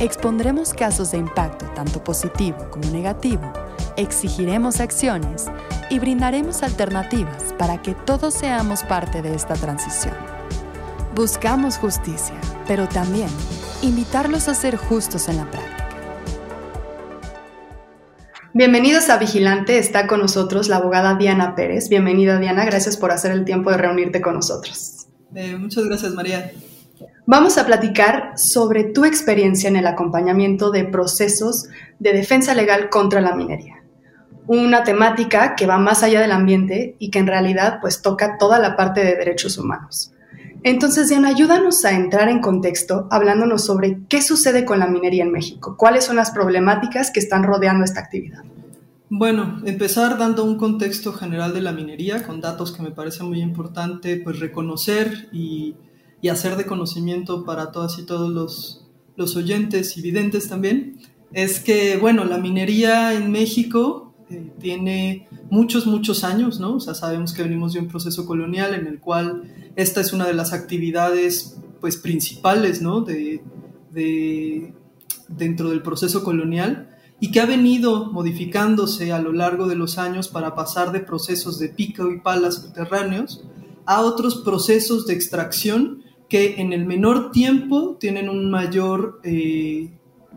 Expondremos casos de impacto tanto positivo como negativo, exigiremos acciones y brindaremos alternativas para que todos seamos parte de esta transición. Buscamos justicia, pero también invitarlos a ser justos en la práctica. Bienvenidos a Vigilante, está con nosotros la abogada Diana Pérez. Bienvenida Diana, gracias por hacer el tiempo de reunirte con nosotros. Eh, muchas gracias María. Vamos a platicar sobre tu experiencia en el acompañamiento de procesos de defensa legal contra la minería. Una temática que va más allá del ambiente y que en realidad pues toca toda la parte de derechos humanos. Entonces, Diana, ayúdanos a entrar en contexto hablándonos sobre qué sucede con la minería en México, cuáles son las problemáticas que están rodeando esta actividad. Bueno, empezar dando un contexto general de la minería con datos que me parece muy importante, pues reconocer y, hacer de conocimiento para todas y todos los, los oyentes y videntes también, es que, bueno, la minería en México eh, tiene muchos, muchos años, ¿no? O sea, sabemos que venimos de un proceso colonial en el cual esta es una de las actividades, pues, principales, ¿no? De, dentro del proceso colonial y que ha venido modificándose a lo largo de los años para pasar de procesos de pico y pala subterráneos a otros procesos de extracción que en el menor tiempo tienen un mayor eh,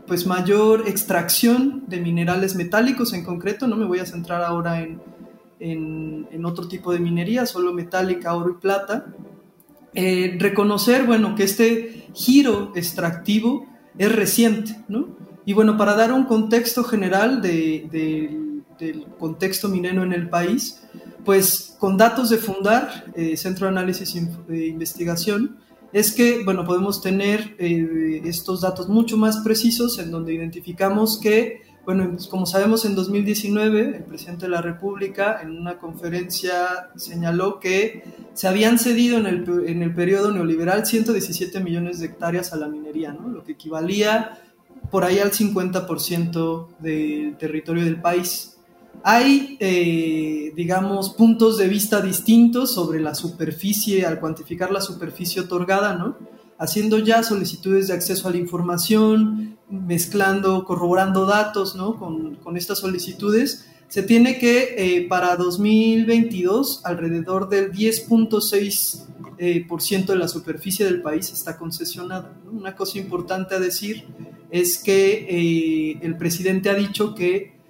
pues mayor extracción de minerales metálicos en concreto, no me voy a centrar ahora en, en, otro tipo de minería, solo metálica, oro y plata. Eh, reconocer, bueno, que este giro extractivo es reciente, ¿no? Y bueno, para dar un contexto general de, del contexto minero en el país, pues con datos de Fundar, eh, Centro de Análisis e Investigación, es que, bueno, podemos tener eh, estos datos mucho más precisos en donde identificamos que, bueno, como sabemos en 2019, el presidente de la República en una conferencia señaló que se habían cedido en el, en el periodo neoliberal 117 millones de hectáreas a la minería, ¿no? Lo que equivalía por ahí al 50% del territorio del país. Hay, eh, digamos, puntos de vista distintos sobre la superficie, al cuantificar la superficie otorgada, ¿no? Haciendo ya solicitudes de acceso a la información, mezclando, corroborando datos, ¿no? Con, estas solicitudes, se tiene que eh, para 2022 alrededor del 10.6% eh, de la superficie del país está concesionada. Una cosa importante a decir es que el presidente ha dicho que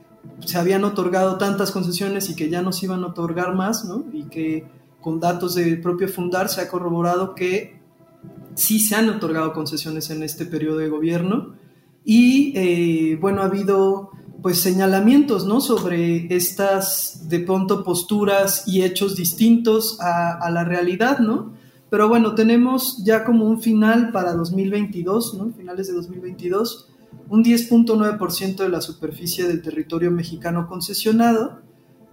se habían otorgado tantas concesiones y que ya no se iban a otorgar más, ¿no? Y que con datos del propio Fundar se ha corroborado que sí se han otorgado concesiones en este periodo de gobierno y eh, bueno, ha habido pues señalamientos, ¿no? Sobre estas de pronto posturas y hechos distintos a, a la realidad, ¿no? Pero bueno, tenemos ya como un final para 2022, ¿no? Finales de 2022 un 10.9% de la superficie del territorio mexicano concesionado,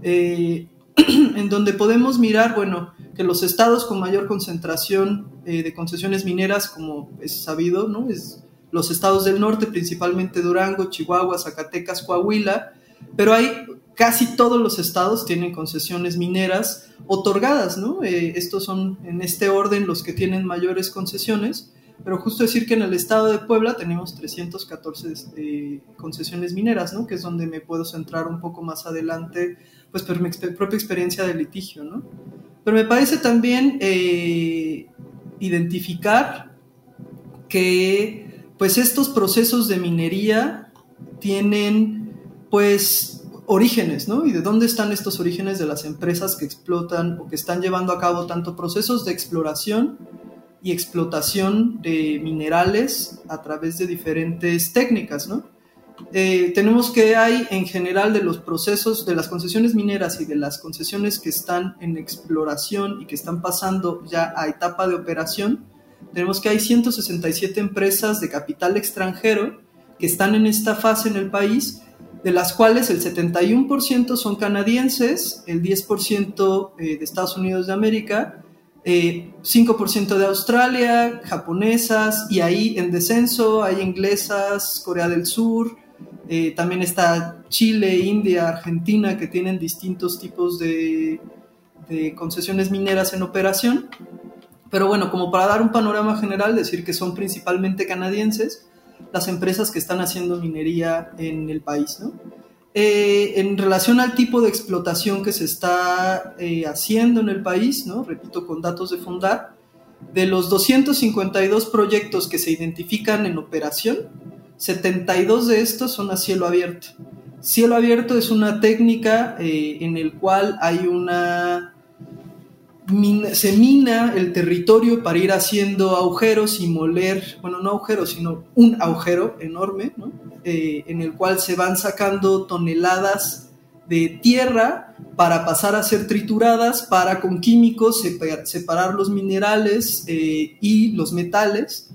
eh, en donde podemos mirar, bueno, que los estados con mayor concentración eh, de concesiones mineras, como es sabido, ¿no? Es los estados del norte, principalmente Durango, Chihuahua, Zacatecas, Coahuila, pero hay casi todos los estados tienen concesiones mineras otorgadas, ¿no? Eh, estos son en este orden los que tienen mayores concesiones pero justo decir que en el estado de Puebla tenemos 314 este, concesiones mineras, ¿no? Que es donde me puedo centrar un poco más adelante, pues por mi propia experiencia de litigio, ¿no? Pero me parece también eh, identificar que, pues estos procesos de minería tienen, pues, orígenes, ¿no? Y de dónde están estos orígenes de las empresas que explotan o que están llevando a cabo tanto procesos de exploración y explotación de minerales a través de diferentes técnicas, ¿no? Eh, tenemos que hay en general de los procesos de las concesiones mineras y de las concesiones que están en exploración y que están pasando ya a etapa de operación, tenemos que hay 167 empresas de capital extranjero que están en esta fase en el país de las cuales el 71% son canadienses, el 10% eh, de Estados Unidos de América, 5% de Australia, japonesas, y ahí en descenso hay inglesas, Corea del Sur, también está Chile, India, Argentina, que tienen distintos tipos de, de concesiones mineras en operación. Pero bueno, como para dar un panorama general, decir que son principalmente canadienses las empresas que están haciendo minería en el país. ¿no? Eh, en relación al tipo de explotación que se está eh, haciendo en el país, repito, con datos de Fundar, de los 252 proyectos que se identifican en operación, 72 de estos son a cielo abierto. Cielo abierto es una técnica eh, en el cual hay una se mina el territorio para ir haciendo agujeros y moler, bueno, no agujeros, sino un agujero enorme, eh, en el cual se van sacando toneladas de tierra para pasar a ser trituradas, para con químicos separar los minerales eh, y los metales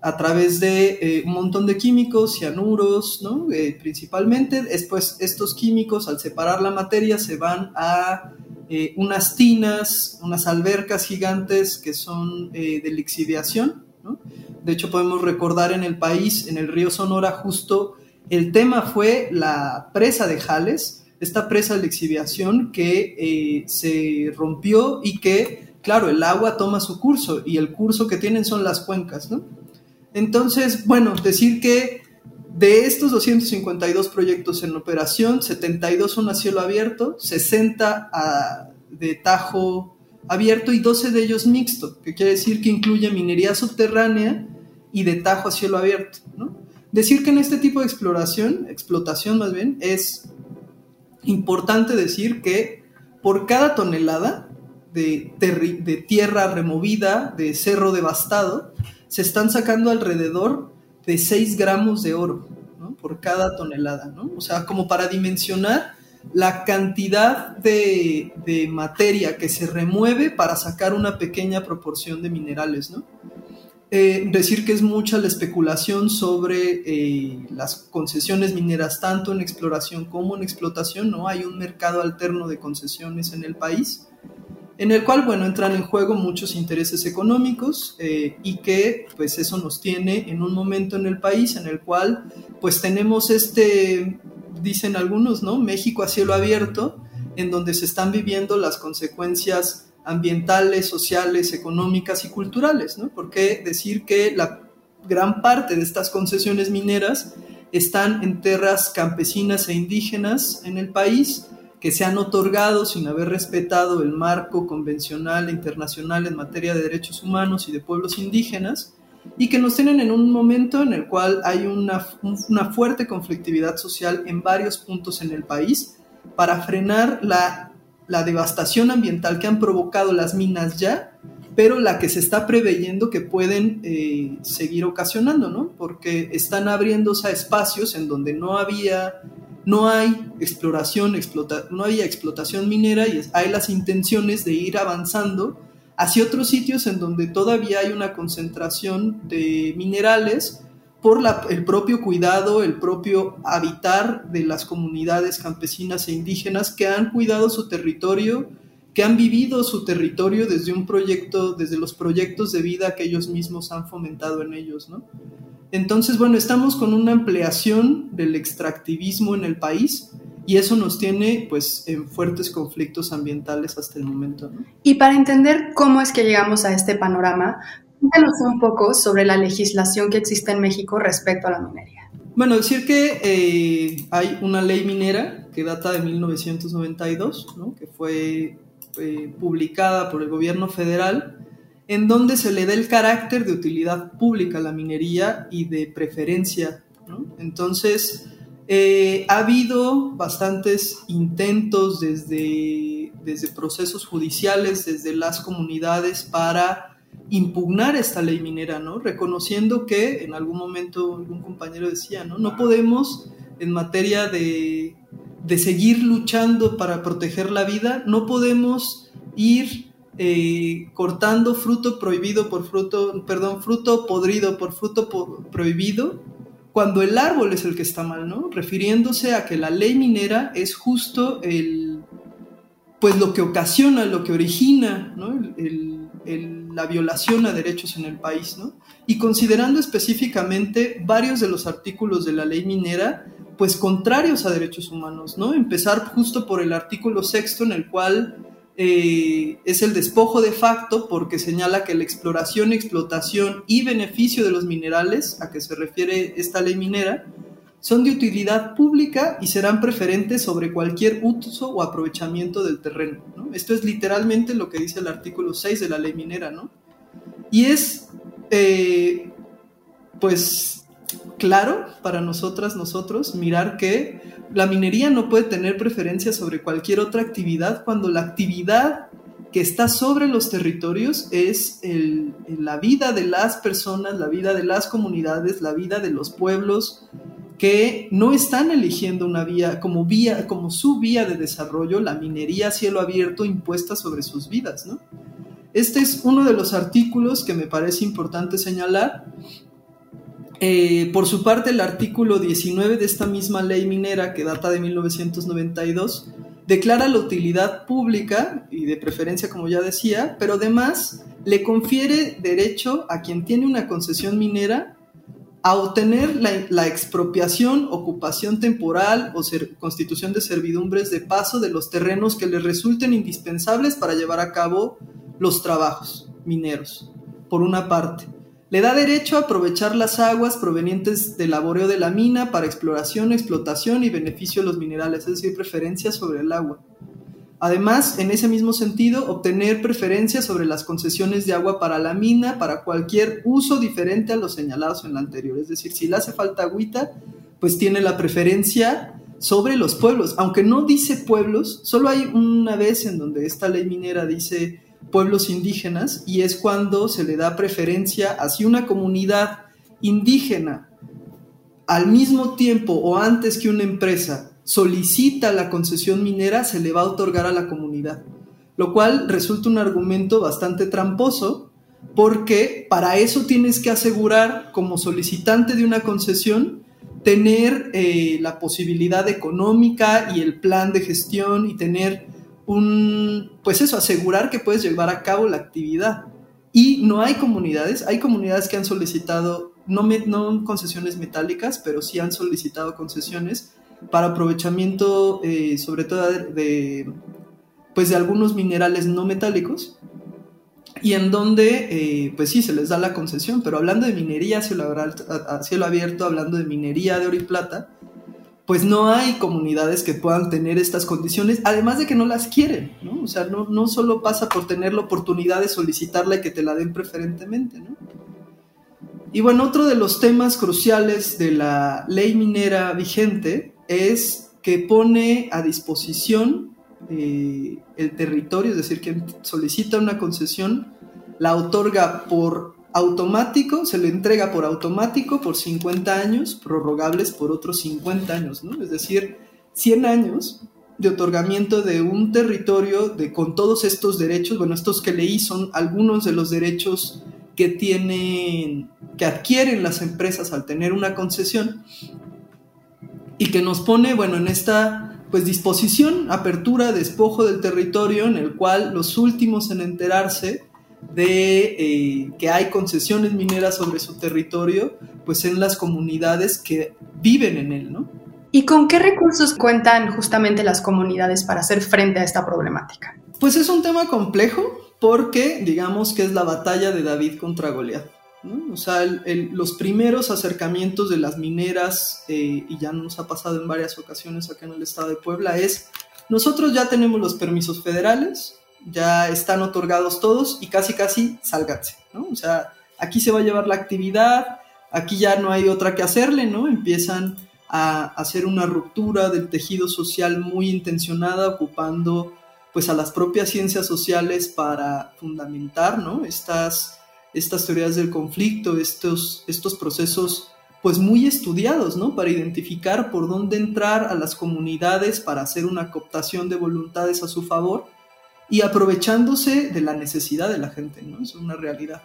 a través de eh, un montón de químicos, cianuros, ¿no? principalmente. Después estos químicos, al separar la materia, se van a eh, unas tinas, unas albercas gigantes que son eh, de lixiviación. De hecho, podemos recordar en el país, en el río Sonora, justo el tema fue la presa de Jales, esta presa de lixiviación que eh, se rompió y que, claro, el agua toma su curso y el curso que tienen son las cuencas. Entonces, bueno, decir que de estos 252 proyectos en operación, 72 son a cielo abierto, 60 de tajo abierto y 12 de ellos mixto, que quiere decir que incluye minería subterránea y de tajo a cielo abierto. Decir que en este tipo de exploración, explotación más bien, es importante decir que por cada tonelada de, tierra removida, de cerro devastado, se están sacando alrededor de 6 gramos de oro por cada tonelada, ¿no? O sea, como para dimensionar la cantidad de, materia que se remueve para sacar una pequeña proporción de minerales. Eh, decir que es mucha la especulación sobre eh, las concesiones mineras, tanto en exploración como en explotación, ¿no? Hay un mercado alterno de concesiones en el país en el cual, bueno, entran en juego muchos intereses económicos eh, y que, pues, eso nos tiene en un momento en el país en el cual, pues, tenemos este, dicen algunos, ¿no? México a cielo abierto, en donde se están viviendo las consecuencias ambientales, sociales, económicas y culturales, ¿no? Porque decir que la gran parte de estas concesiones mineras están en tierras campesinas e indígenas en el país, que se han otorgado sin haber respetado el marco convencional e internacional en materia de derechos humanos y de pueblos indígenas, y que nos tienen en un momento en el cual hay una, una fuerte conflictividad social en varios puntos en el país para frenar la, la devastación ambiental que han provocado las minas ya, pero la que se está preveyendo que pueden eh, seguir ocasionando, ¿no? Porque están abriéndose a espacios en donde no había no hay exploración, no hay explotación minera y hay las intenciones de ir avanzando hacia otros sitios en donde todavía hay una concentración de minerales por el propio cuidado, el propio habitar de las comunidades campesinas e indígenas que han cuidado su territorio, que han vivido su territorio desde un proyecto, desde los proyectos de vida que ellos mismos han fomentado en ellos, ¿no? Entonces, bueno, estamos con una ampliación del extractivismo en el país y eso nos tiene pues en fuertes conflictos ambientales hasta el momento. Y para entender cómo es que llegamos a este panorama, cuéntanos un poco sobre la legislación que existe en México respecto a la minería. Bueno, decir que eh, hay una ley minera que data de 1992, que fue eh, publicada por el gobierno federal en donde se le da el carácter de utilidad pública a la minería y de preferencia. Entonces, eh, ha habido bastantes intentos desde, desde procesos judiciales, desde las comunidades, para impugnar esta ley minera, ¿no? reconociendo que en algún momento algún compañero decía, no, no podemos en materia de, de seguir luchando para proteger la vida, no podemos ir eh, cortando fruto prohibido por fruto, perdón, fruto podrido por fruto prohibido cuando el árbol es el que está mal, ¿no? Refiriéndose a que la ley minera es justo el, pues lo que ocasiona, lo que origina, ¿no? la violación a derechos en el país, ¿no? Y considerando específicamente varios de los artículos de la ley minera, pues contrarios a derechos humanos, ¿no? Empezar justo por el artículo sexto en el cual eh, es el despojo de facto porque señala que la exploración, explotación y beneficio de los minerales a que se refiere esta ley minera son de utilidad pública y serán preferentes sobre cualquier uso o aprovechamiento del terreno. Esto es literalmente lo que dice el artículo 6 de la ley minera, ¿no? Y es, eh, pues, claro para nosotras, nosotros, mirar que la minería no puede tener preferencia sobre cualquier otra actividad cuando la actividad que está sobre los territorios es la vida de las personas, la vida de las comunidades, la vida de los pueblos que no están eligiendo una vía como vía como su vía de desarrollo, la minería a cielo abierto impuesta sobre sus vidas, Este es uno de los artículos que me parece importante señalar eh, por su parte, el artículo 19 de esta misma ley minera, que data de 1992, declara la utilidad pública y de preferencia, como ya decía, pero además le confiere derecho a quien tiene una concesión minera a obtener la, expropiación, ocupación temporal o constitución de servidumbres de paso de los terrenos que le resulten indispensables para llevar a cabo los trabajos mineros, por una parte le da derecho a aprovechar las aguas provenientes del laboreo de la mina para exploración, explotación y beneficio de los minerales, es decir, preferencia sobre el agua. Además, en ese mismo sentido, obtener preferencia sobre las concesiones de agua para la mina para cualquier uso diferente a los señalados en la anterior. Es decir, si le hace falta agüita, pues tiene la preferencia sobre los pueblos. Aunque no dice pueblos, solo hay una vez en donde esta ley minera dice pueblos indígenas y es cuando se le da preferencia hacia una comunidad indígena al mismo tiempo o antes que una empresa solicita la concesión minera, se le va a otorgar a la comunidad. Lo cual resulta un argumento bastante tramposo porque para eso tienes que asegurar como solicitante de una concesión tener eh, la posibilidad económica y el plan de gestión y tener un, pues eso, asegurar que puedes llevar a cabo la actividad. Y no hay comunidades, hay comunidades que han solicitado, no, no concesiones metálicas, pero sí han solicitado concesiones para aprovechamiento, eh, sobre todo de, pues de algunos minerales no metálicos, y en donde, eh, pues sí, se les da la concesión, pero hablando de minería a cielo abierto, hablando de minería de oro y plata, pues no hay comunidades que puedan tener estas condiciones, además de que no las quieren, ¿no? O sea, no, no solo pasa por tener la oportunidad de solicitarla y que te la den preferentemente, ¿no? Y bueno, otro de los temas cruciales de la ley minera vigente es que pone a disposición eh, el territorio, es decir, quien solicita una concesión, la otorga por automático, se le entrega por automático por 50 años, prorrogables por otros 50 años, ¿no? Es decir, 100 años de otorgamiento de un territorio de, con todos estos derechos, bueno, estos que leí son algunos de los derechos que tienen, que adquieren las empresas al tener una concesión y que nos pone, bueno, en esta pues disposición, apertura, despojo del territorio en el cual los últimos en enterarse de eh, que hay concesiones mineras sobre su territorio, pues en las comunidades que viven en él, ¿no? ¿Y con qué recursos cuentan justamente las comunidades para hacer frente a esta problemática? Pues es un tema complejo porque digamos que es la batalla de David contra Goliat. ¿no? O sea, los primeros acercamientos de las mineras, eh, y ya nos ha pasado en varias ocasiones acá en el estado de Puebla, es nosotros ya tenemos los permisos federales, ya están otorgados todos y casi casi sálganse, ¿no? O sea, aquí se va a llevar la actividad, aquí ya no hay otra que hacerle, ¿no? Empiezan a hacer una ruptura del tejido social muy intencionada, ocupando pues a las propias ciencias sociales para fundamentar, ¿no? Estas, estas teorías del conflicto, estos, estos procesos pues muy estudiados, ¿no? Para identificar por dónde entrar a las comunidades para hacer una cooptación de voluntades a su favor y aprovechándose de la necesidad de la gente, ¿no? Es una realidad.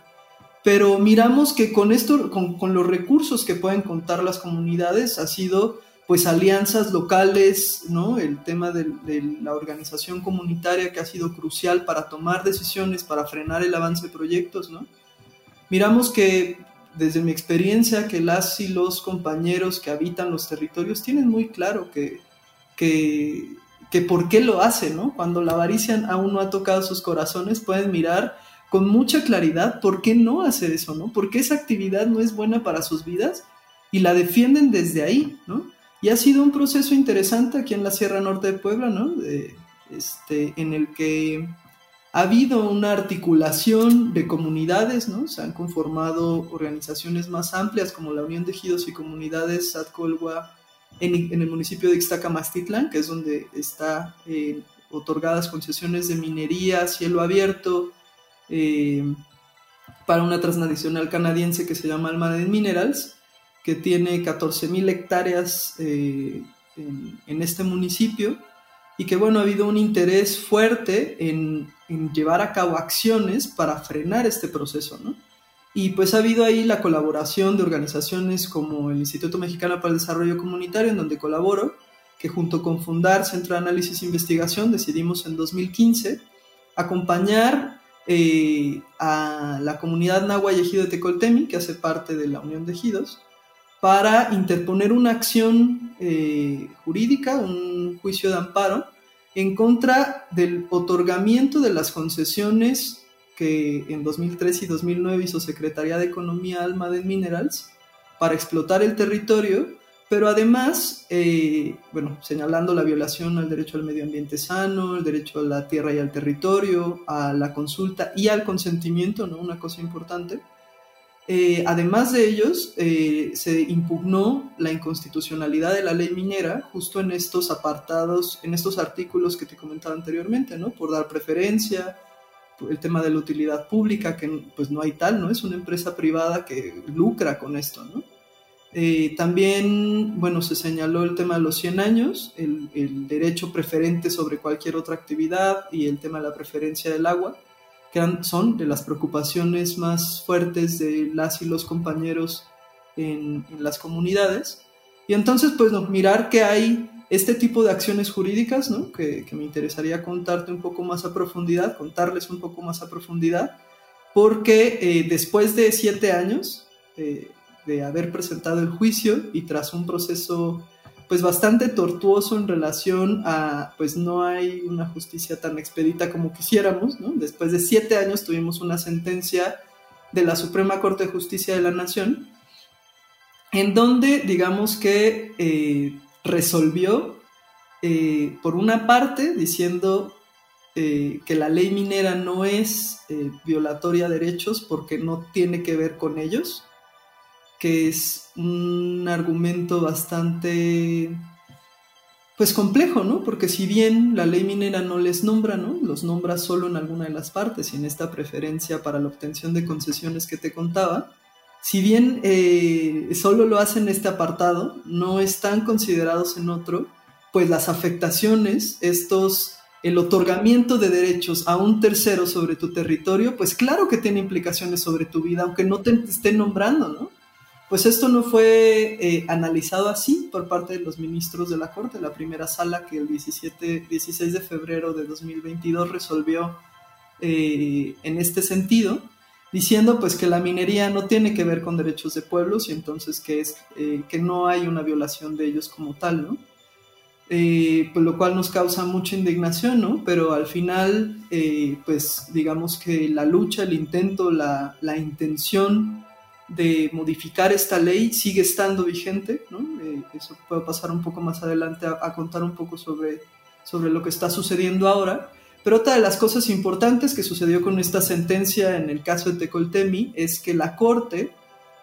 pero miramos que con esto, con, los recursos que pueden contar las comunidades, ha sido pues alianzas locales, ¿no? El tema de, la organización comunitaria que ha sido crucial para tomar decisiones, para frenar el avance de proyectos, ¿no? Miramos que desde mi experiencia que las y los compañeros que habitan los territorios tienen muy claro que, que, que por qué lo hacen, ¿no? Cuando la avaricia aún no ha tocado sus corazones, pueden mirar con mucha claridad por qué no hacer eso, ¿no? Porque esa actividad no es buena para sus vidas y la defienden desde ahí, ¿no? Y ha sido un proceso interesante aquí en la Sierra Norte de Puebla, ¿no? este, en el que ha habido una articulación de comunidades, ¿no? Se han conformado organizaciones más amplias como la Unión de Ejidos y Comunidades Atcolgua en, en, el municipio de Ixtacamastitlán, que es donde está eh, otorgadas concesiones de minería, cielo abierto, eh, para una transnacional canadiense que se llama Almaden Minerals, que tiene 14.000 hectáreas eh, en, este municipio y que bueno, ha habido un interés fuerte en, llevar a cabo acciones para frenar este proceso, ¿no? Y pues ha habido ahí la colaboración de organizaciones como el Instituto Mexicano para el Desarrollo Comunitario, en donde colaboro, que junto con Fundar Centro de Análisis e Investigación decidimos en 2015 acompañar eh, a la comunidad Nahua y Ejido de Tecoltemi, que hace parte de la Unión de Ejidos, para interponer una acción eh, jurídica, un juicio de amparo, en contra del otorgamiento de las concesiones que en 2003 y 2009 hizo Secretaría de Economía Alma de Minerals para explotar el territorio pero además, eh, bueno, señalando la violación al derecho al medio ambiente sano, el derecho a la tierra y al territorio, a la consulta y al consentimiento, ¿no? Una cosa importante. Eh, además de ellos, eh, se impugnó la inconstitucionalidad de la ley minera justo en estos apartados, en estos artículos que te comentaba anteriormente, ¿no? Por dar preferencia, el tema de la utilidad pública, que pues no hay tal, ¿no? Es una empresa privada que lucra con esto, ¿no? Eh, también, bueno, se señaló el tema de los 100 años, el, derecho preferente sobre cualquier otra actividad y el tema de la preferencia del agua, que son de las preocupaciones más fuertes de las y los compañeros en, las comunidades. Y entonces, pues, mirar que hay este tipo de acciones jurídicas, ¿no? Que, me interesaría contarte un poco más a profundidad, contarles un poco más a profundidad, porque eh, después de siete años, eh, de haber presentado el juicio y tras un proceso pues bastante tortuoso en relación a pues no hay una justicia tan expedita como quisiéramos, ¿no? Después de siete años tuvimos una sentencia de la Suprema Corte de Justicia de la Nación en donde digamos que eh, resolvió eh, por una parte diciendo eh, que la ley minera no es violatoria de derechos porque no tiene que ver con ellos, que es un argumento bastante pues complejo, ¿no? Porque si bien la ley minera no les nombra, ¿no? Los nombra solo en alguna de las partes y en esta preferencia para la obtención de concesiones que te contaba, si bien eh, solo lo hace en este apartado, no están considerados en otro, pues las afectaciones, estos, el otorgamiento de derechos a un tercero sobre tu territorio, pues claro que tiene implicaciones sobre tu vida, aunque no te estén nombrando, ¿no? Pues esto no fue eh, analizado así por parte de los ministros de la Corte, la primera sala que el 17, 16 de febrero de 2022 resolvió eh, en este sentido, diciendo pues que la minería no tiene que ver con derechos de pueblos y entonces que, es, eh, que no hay una violación de ellos como tal, ¿no? pues lo cual nos causa mucha indignación, ¿no? Pero al final, pues digamos que la lucha, el intento, la, la intención de modificar esta ley sigue estando vigente, ¿no? Eh, eso puedo pasar un poco más adelante a, contar un poco sobre, sobre lo que está sucediendo ahora. Pero otra de las cosas importantes que sucedió con esta sentencia en el caso de Tecoltemi es que la Corte,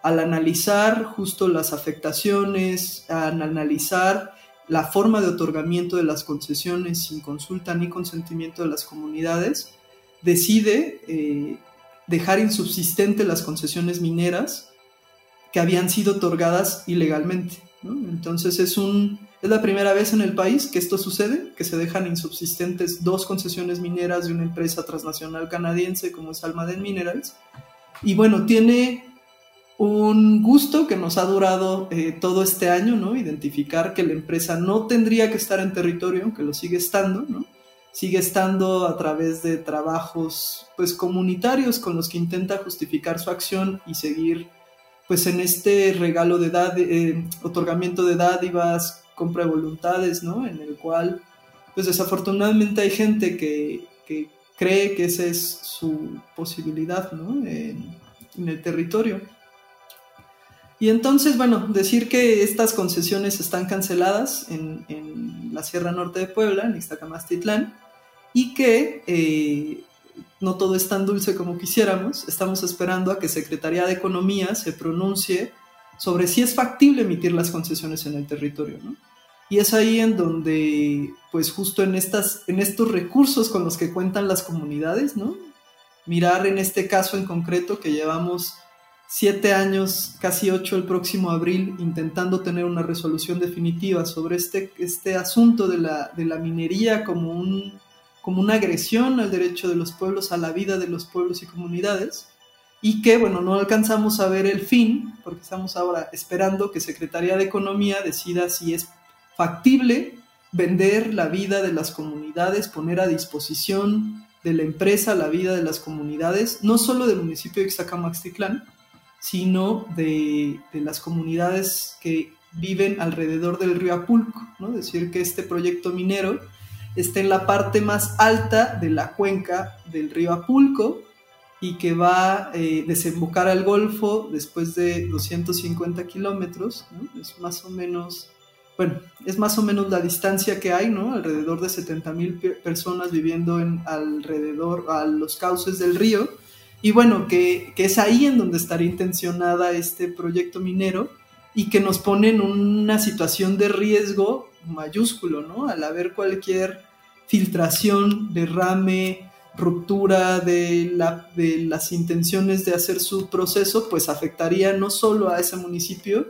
al analizar justo las afectaciones, al analizar la forma de otorgamiento de las concesiones sin consulta ni consentimiento de las comunidades, decide eh, dejar insubsistente las concesiones mineras que habían sido otorgadas ilegalmente. Entonces es, un, es la primera vez en el país que esto sucede, que se dejan insubsistentes dos concesiones mineras de una empresa transnacional canadiense como es Almaden Minerals, Y bueno, tiene un gusto que nos ha durado eh, todo este año, ¿no? Identificar que la empresa no tendría que estar en territorio, aunque lo sigue estando, ¿no? Sigue estando a través de trabajos, pues, comunitarios con los que intenta justificar su acción y seguir, pues, en este regalo de eh, otorgamiento de dádivas, compra de voluntades, ¿no? En el cual, pues, desafortunadamente hay gente que, cree que esa es su posibilidad, ¿no? en el territorio. Y entonces, bueno, decir que estas concesiones están canceladas en, la Sierra Norte de Puebla, en Ixtacamastitlán, y que eh, no todo es tan dulce como quisiéramos. Estamos esperando a que Secretaría de Economía se pronuncie sobre si es factible emitir las concesiones en el territorio, ¿no? Y es ahí en donde, pues justo en, estas, en estos recursos con los que cuentan las comunidades, ¿no? Mirar en este caso en concreto que llevamos siete años, casi ocho el próximo abril, intentando tener una resolución definitiva sobre este, este asunto de la, de la minería como, un, como una agresión al derecho de los pueblos, a la vida de los pueblos y comunidades, y que, bueno, no alcanzamos a ver el fin, porque estamos ahora esperando que Secretaría de Economía decida si es factible vender la vida de las comunidades, poner a disposición de la empresa la vida de las comunidades, no solo del municipio de Ixtacamaxtitlán, sino de, las comunidades que viven alrededor del río Apulco, ¿no? Decir, que este proyecto minero está en la parte más alta de la cuenca del río Apulco y que va a eh, desembocar al Golfo después de 250 kilómetros, Es más o menos, bueno, es más o menos la distancia que hay, ¿no? Alrededor de 70 mil personas viviendo en alrededor a los cauces del río y bueno, que, es ahí en donde estaría intencionada este proyecto minero y que nos pone en una situación de riesgo mayúsculo, ¿no? Al haber cualquier filtración, derrame, ruptura de, la, de las intenciones de hacer su proceso, pues afectaría no solo a ese municipio,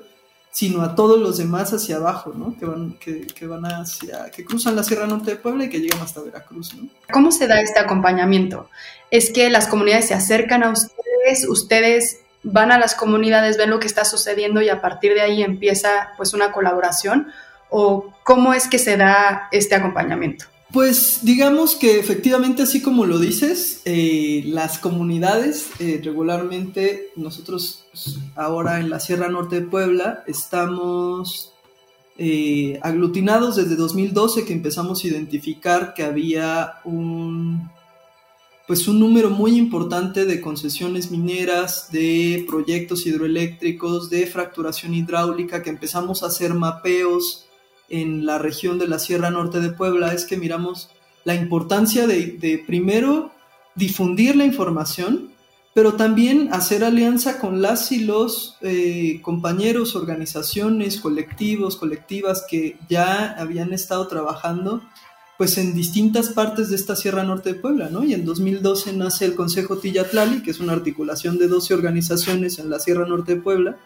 sino a todos los demás hacia abajo, ¿no? Que van, que, que, van hacia, que cruzan la Sierra Norte de Puebla y que llegan hasta Veracruz, ¿no? ¿Cómo se da este acompañamiento? ¿Es que las comunidades se acercan a ustedes, ustedes van a las comunidades, ven lo que está sucediendo y a partir de ahí empieza pues una colaboración? ¿O cómo es que se da este acompañamiento? Pues digamos que efectivamente, así como lo dices, eh, las comunidades eh, regularmente, nosotros ahora en la Sierra Norte de Puebla estamos eh, aglutinados desde 2012 que empezamos a identificar que había un, pues un número muy importante de concesiones mineras, de proyectos hidroeléctricos, de fracturación hidráulica, que empezamos a hacer mapeos en la región de la Sierra Norte de Puebla es que miramos la importancia de, primero difundir la información, pero también hacer alianza con las y los eh, compañeros, organizaciones, colectivos, colectivas que ya habían estado trabajando pues en distintas partes de esta Sierra Norte de Puebla, ¿no? Y en 2012 nace el Consejo Tillatlali, que es una articulación de 12 organizaciones en la Sierra Norte de Puebla,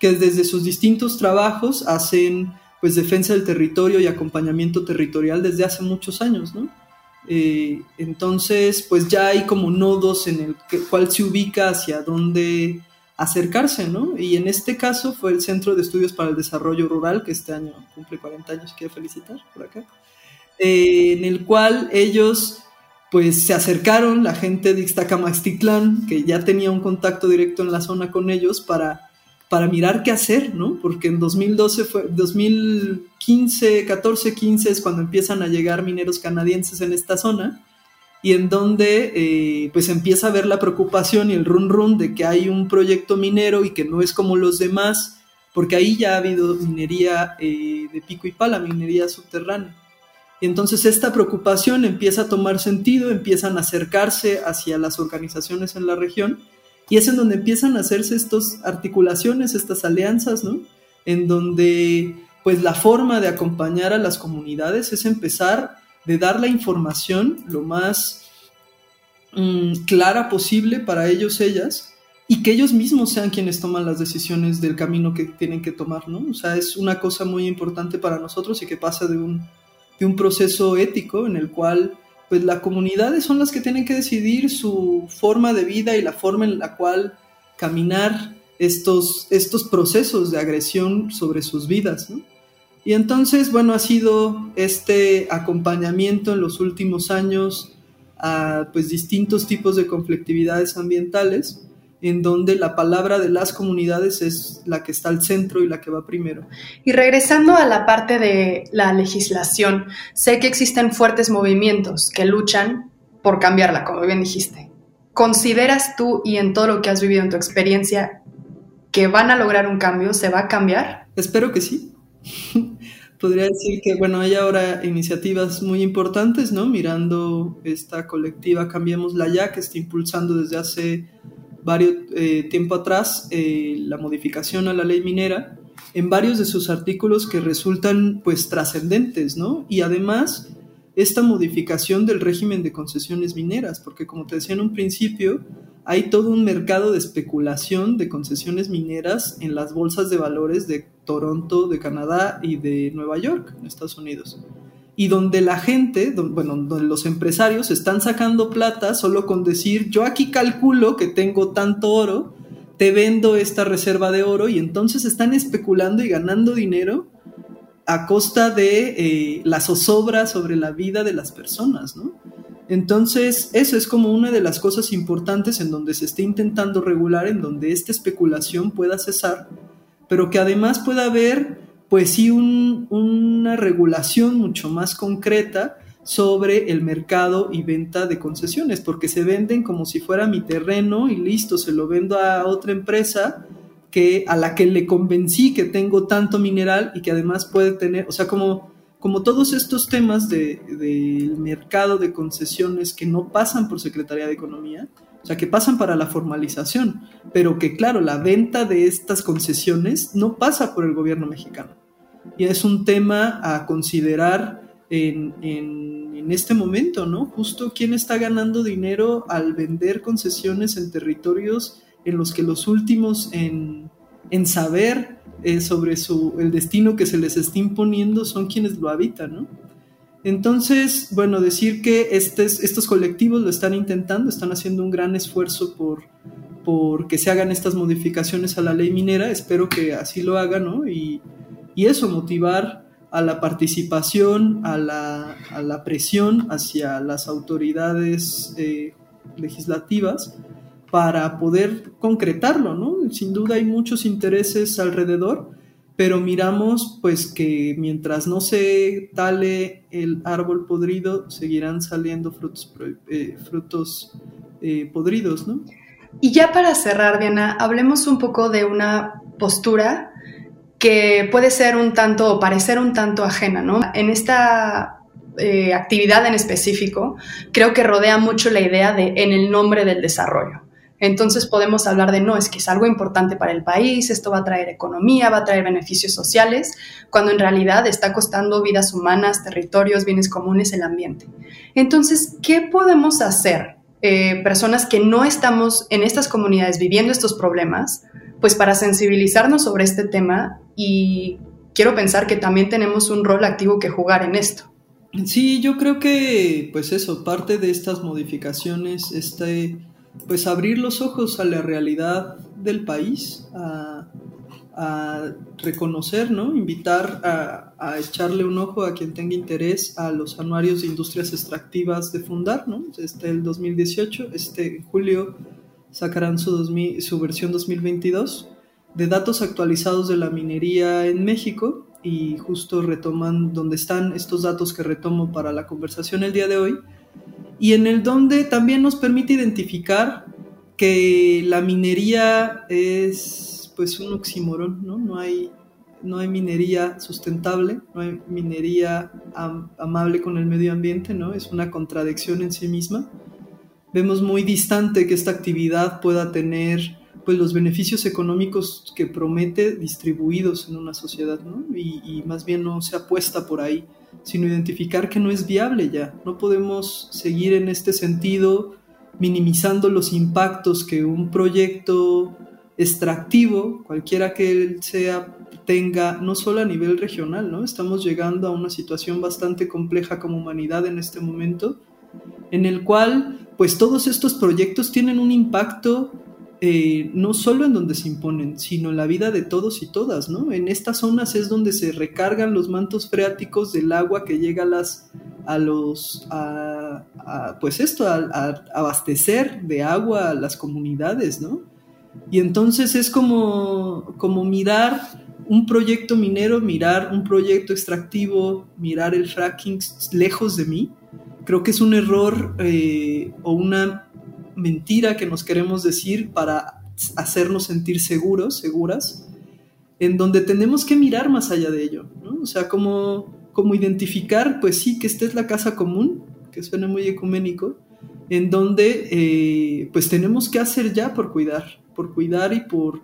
que desde sus distintos trabajos hacen pues defensa del territorio y acompañamiento territorial desde hace muchos años, ¿no? Eh, entonces, pues ya hay como nodos en el cual se ubica hacia dónde acercarse, ¿no? Y en este caso fue el Centro de Estudios para el Desarrollo Rural, que este año cumple 40 años, quiero felicitar por acá, eh, en el cual ellos pues se acercaron, la gente de Ixtacamaxtitlán, que ya tenía un contacto directo en la zona con ellos, para para mirar qué hacer, ¿no? Porque en 2012 fue, 2015, 14, 15 es cuando empiezan a llegar mineros canadienses en esta zona y en donde eh, pues empieza a ver la preocupación y el run run de que hay un proyecto minero y que no es como los demás, porque ahí ya ha habido minería eh, de pico y pala, minería subterránea. Y entonces esta preocupación empieza a tomar sentido, empiezan a acercarse hacia las organizaciones en la región y es en donde empiezan a hacerse estas articulaciones, estas alianzas, ¿no? En donde, pues, la forma de acompañar a las comunidades es empezar de dar la información lo más mm, clara posible para ellos, ellas, y que ellos mismos sean quienes toman las decisiones del camino que tienen que tomar, ¿no? O sea, es una cosa muy importante para nosotros y que pasa de un, de un proceso ético en el cual pues las comunidades son las que tienen que decidir su forma de vida y la forma en la cual caminar estos, estos procesos de agresión sobre sus vidas. Y entonces, bueno, ha sido este acompañamiento en los últimos años a pues, distintos tipos de conflictividades ambientales en donde la palabra de las comunidades es la que está al centro y la que va primero. Y regresando a la parte de la legislación, sé que existen fuertes movimientos que luchan por cambiarla, como bien dijiste. ¿Consideras tú y en todo lo que has vivido en tu experiencia que van a lograr un cambio? ¿Se va a cambiar? Espero que sí. Podría decir que, bueno, hay ahora iniciativas muy importantes, ¿no? Mirando esta colectiva Cambiemos la Ya, que está impulsando desde hace varios eh, tiempo atrás eh, la modificación a la ley minera en varios de sus artículos que resultan pues trascendentes, ¿no? Y además esta modificación del régimen de concesiones mineras, porque como te decía en un principio, hay todo un mercado de especulación de concesiones mineras en las bolsas de valores de Toronto, de Canadá y de Nueva York, en Estados Unidos y donde la gente, bueno, donde los empresarios están sacando plata solo con decir, yo aquí calculo que tengo tanto oro, te vendo esta reserva de oro y entonces están especulando y ganando dinero a costa de eh, la zozobra sobre la vida de las personas, ¿no? Entonces, eso es como una de las cosas importantes en donde se está intentando regular, en donde esta especulación pueda cesar, pero que además pueda haber pues sí una regulación mucho más concreta sobre el mercado y venta de concesiones, porque se venden como si fuera mi terreno y listo, se lo vendo a otra empresa que a la que le convencí que tengo tanto mineral y que además puede tener, o sea, como, como todos estos temas del mercado de concesiones que no pasan por Secretaría de Economía, o sea, que pasan para la formalización, pero que claro, la venta de estas concesiones no pasa por el gobierno mexicano. Y es un tema a considerar en, en, este momento, ¿no? Justo quién está ganando dinero al vender concesiones en territorios en los que los últimos en, en saber eh, sobre su, el destino que se les está imponiendo son quienes lo habitan, ¿no? Entonces, bueno, decir que estos colectivos lo están intentando, están haciendo un gran esfuerzo por, por que se hagan estas modificaciones a la ley minera, espero que así lo hagan, ¿no? Y, eso, motivar a la participación, a la, a la presión hacia las autoridades eh, legislativas para poder concretarlo, ¿no? Sin duda hay muchos intereses alrededor, pero miramos pues que mientras no se tale el árbol podrido, seguirán saliendo frutos, eh, eh, podridos, ¿no? Y ya para cerrar, Diana, hablemos un poco de una postura que puede ser un tanto o parecer un tanto ajena, ¿no? En esta eh, actividad en específico, creo que rodea mucho la idea de en el nombre del desarrollo. Entonces podemos hablar de, no, es que es algo importante para el país, esto va a traer economía, va a traer beneficios sociales, cuando en realidad está costando vidas humanas, territorios, bienes comunes, el ambiente. Entonces, ¿qué podemos hacer eh, personas que no estamos en estas comunidades viviendo estos problemas, pues para sensibilizarnos sobre este tema y quiero pensar que también tenemos un rol activo que jugar en esto. Sí, yo creo que, pues eso, parte de estas modificaciones, este pues abrir los ojos a la realidad del país, a, reconocer, ¿no? Invitar a, echarle un ojo a quien tenga interés a los anuarios de industrias extractivas de Fundar, ¿no? Este el 2018, este julio sacarán su, su versión 2022 de datos actualizados de la minería en México y justo retoman donde están estos datos que retomo para la conversación el día de hoy y en el donde también nos permite identificar que la minería es pues un oxímoron, ¿no? No hay, no hay minería sustentable, no hay minería amable con el medio ambiente, ¿no? Es una contradicción en sí misma. Vemos muy distante que esta actividad pueda tener pues los beneficios económicos que promete distribuidos en una sociedad, ¿no? Y, y más bien no se apuesta por ahí sino identificar que no es viable ya. No podemos seguir en este sentido minimizando los impactos que un proyecto extractivo, cualquiera que él sea, tenga, no solo a nivel regional, ¿no? Estamos llegando a una situación bastante compleja como humanidad en este momento en el cual pues todos estos proyectos tienen un impacto eh, no solo en donde se imponen, sino en la vida de todos y todas, ¿no? En estas zonas es donde se recargan los mantos freáticos del agua que llega a las a los a, pues esto a, abastecer de agua a las comunidades, ¿no? Y entonces es como como mirar un proyecto minero, mirar un proyecto extractivo, mirar el fracking lejos de mí, creo que es un error eh, o una mentira que nos queremos decir para hacernos sentir seguros, seguras, en donde tenemos que mirar más allá de ello, ¿no? O sea, como, como identificar, pues sí, que esta es la casa común, que suena muy ecuménico, en donde eh, pues tenemos que hacer ya por cuidar, por cuidar y por,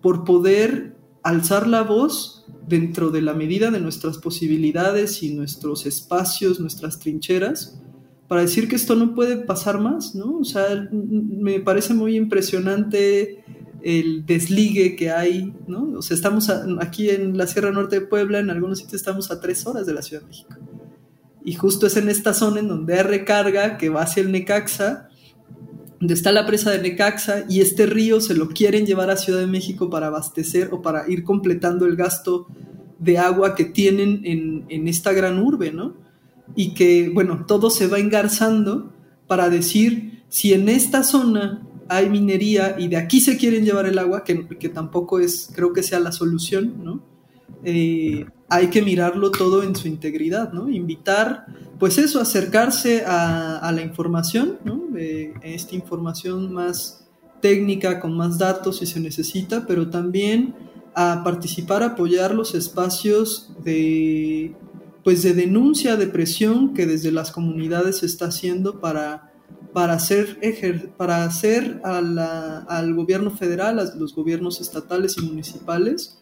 por poder alzar la voz dentro de la medida de nuestras posibilidades y nuestros espacios, nuestras trincheras, para decir que esto no puede pasar más, ¿no? O sea, me parece muy impresionante el desligue que hay, ¿no? O sea, estamos aquí en la Sierra Norte de Puebla, en algunos sitios estamos a tres horas de la Ciudad de México. Y justo es en esta zona en donde hay recarga que va hacia el Necaxa, donde está la presa de Necaxa, y este río se lo quieren llevar a Ciudad de México para abastecer o para ir completando el gasto de agua que tienen en, en esta gran urbe, ¿no? Y que, bueno, todo se va engarzando para decir si en esta zona hay minería y de aquí se quieren llevar el agua, que, que tampoco es, creo que sea la solución, ¿no? Eh, hay que mirarlo todo en su integridad, ¿no? Invitar, pues eso, acercarse a, la información, ¿no? esta información más técnica, con más datos si se necesita, pero también a participar, apoyar los espacios de pues de denuncia, de presión que desde las comunidades se está haciendo para, para hacer, para hacer al gobierno federal, a los gobiernos estatales y municipales,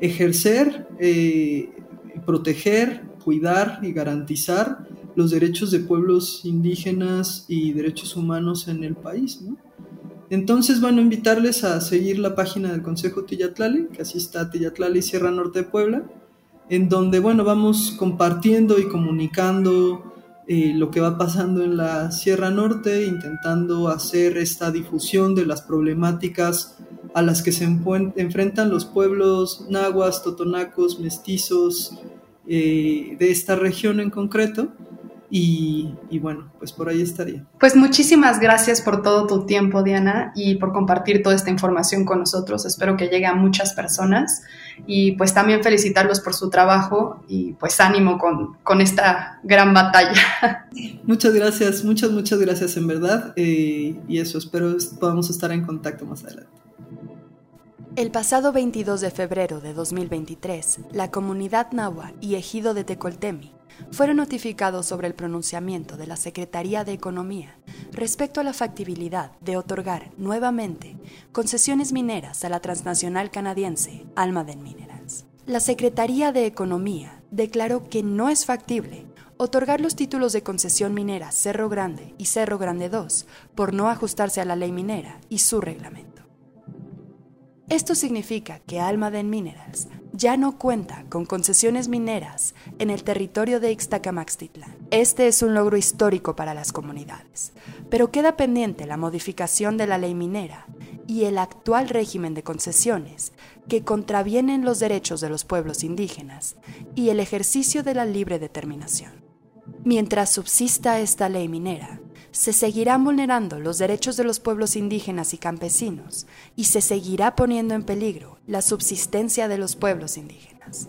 ejercer, eh, proteger, cuidar y garantizar los derechos de pueblos indígenas y derechos humanos en el país. Entonces, bueno, invitarles a seguir la página del Consejo Tillatlali, que así está Tillatlali, Sierra Norte de Puebla, en donde, bueno, vamos compartiendo y comunicando eh, lo que va pasando en la Sierra Norte, intentando hacer esta difusión de las problemáticas a las que se enfrentan los pueblos nahuas, totonacos, mestizos eh, de esta región en concreto y, bueno, pues por ahí estaría. Pues muchísimas gracias por todo tu tiempo, Diana, y por compartir toda esta información con nosotros. Espero que llegue a muchas personas y pues también felicitarlos por su trabajo y pues ánimo con, con esta gran batalla. Muchas gracias, muchas, muchas gracias en verdad eh, y eso, espero podamos estar en contacto más adelante. El pasado 22 de febrero de 2023, la comunidad nahua y ejido de Tecoltemi fueron notificados sobre el pronunciamiento de la Secretaría de Economía respecto a la factibilidad de otorgar nuevamente concesiones mineras a la transnacional canadiense Almaden Minerals. La Secretaría de Economía declaró que no es factible otorgar los títulos de concesión minera Cerro Grande y Cerro Grande II por no ajustarse a la ley minera y su reglamento. Esto significa que Almaden Minerals ya no cuenta con concesiones mineras en el territorio de Ixtacamaxtitlán. Este es un logro histórico para las comunidades, pero queda pendiente la modificación de la ley minera y el actual régimen de concesiones que contravienen los derechos de los pueblos indígenas y el ejercicio de la libre determinación. Mientras subsista esta ley minera, se seguirán vulnerando los derechos de los pueblos indígenas y campesinos y se seguirá poniendo en peligro la subsistencia de los pueblos indígenas.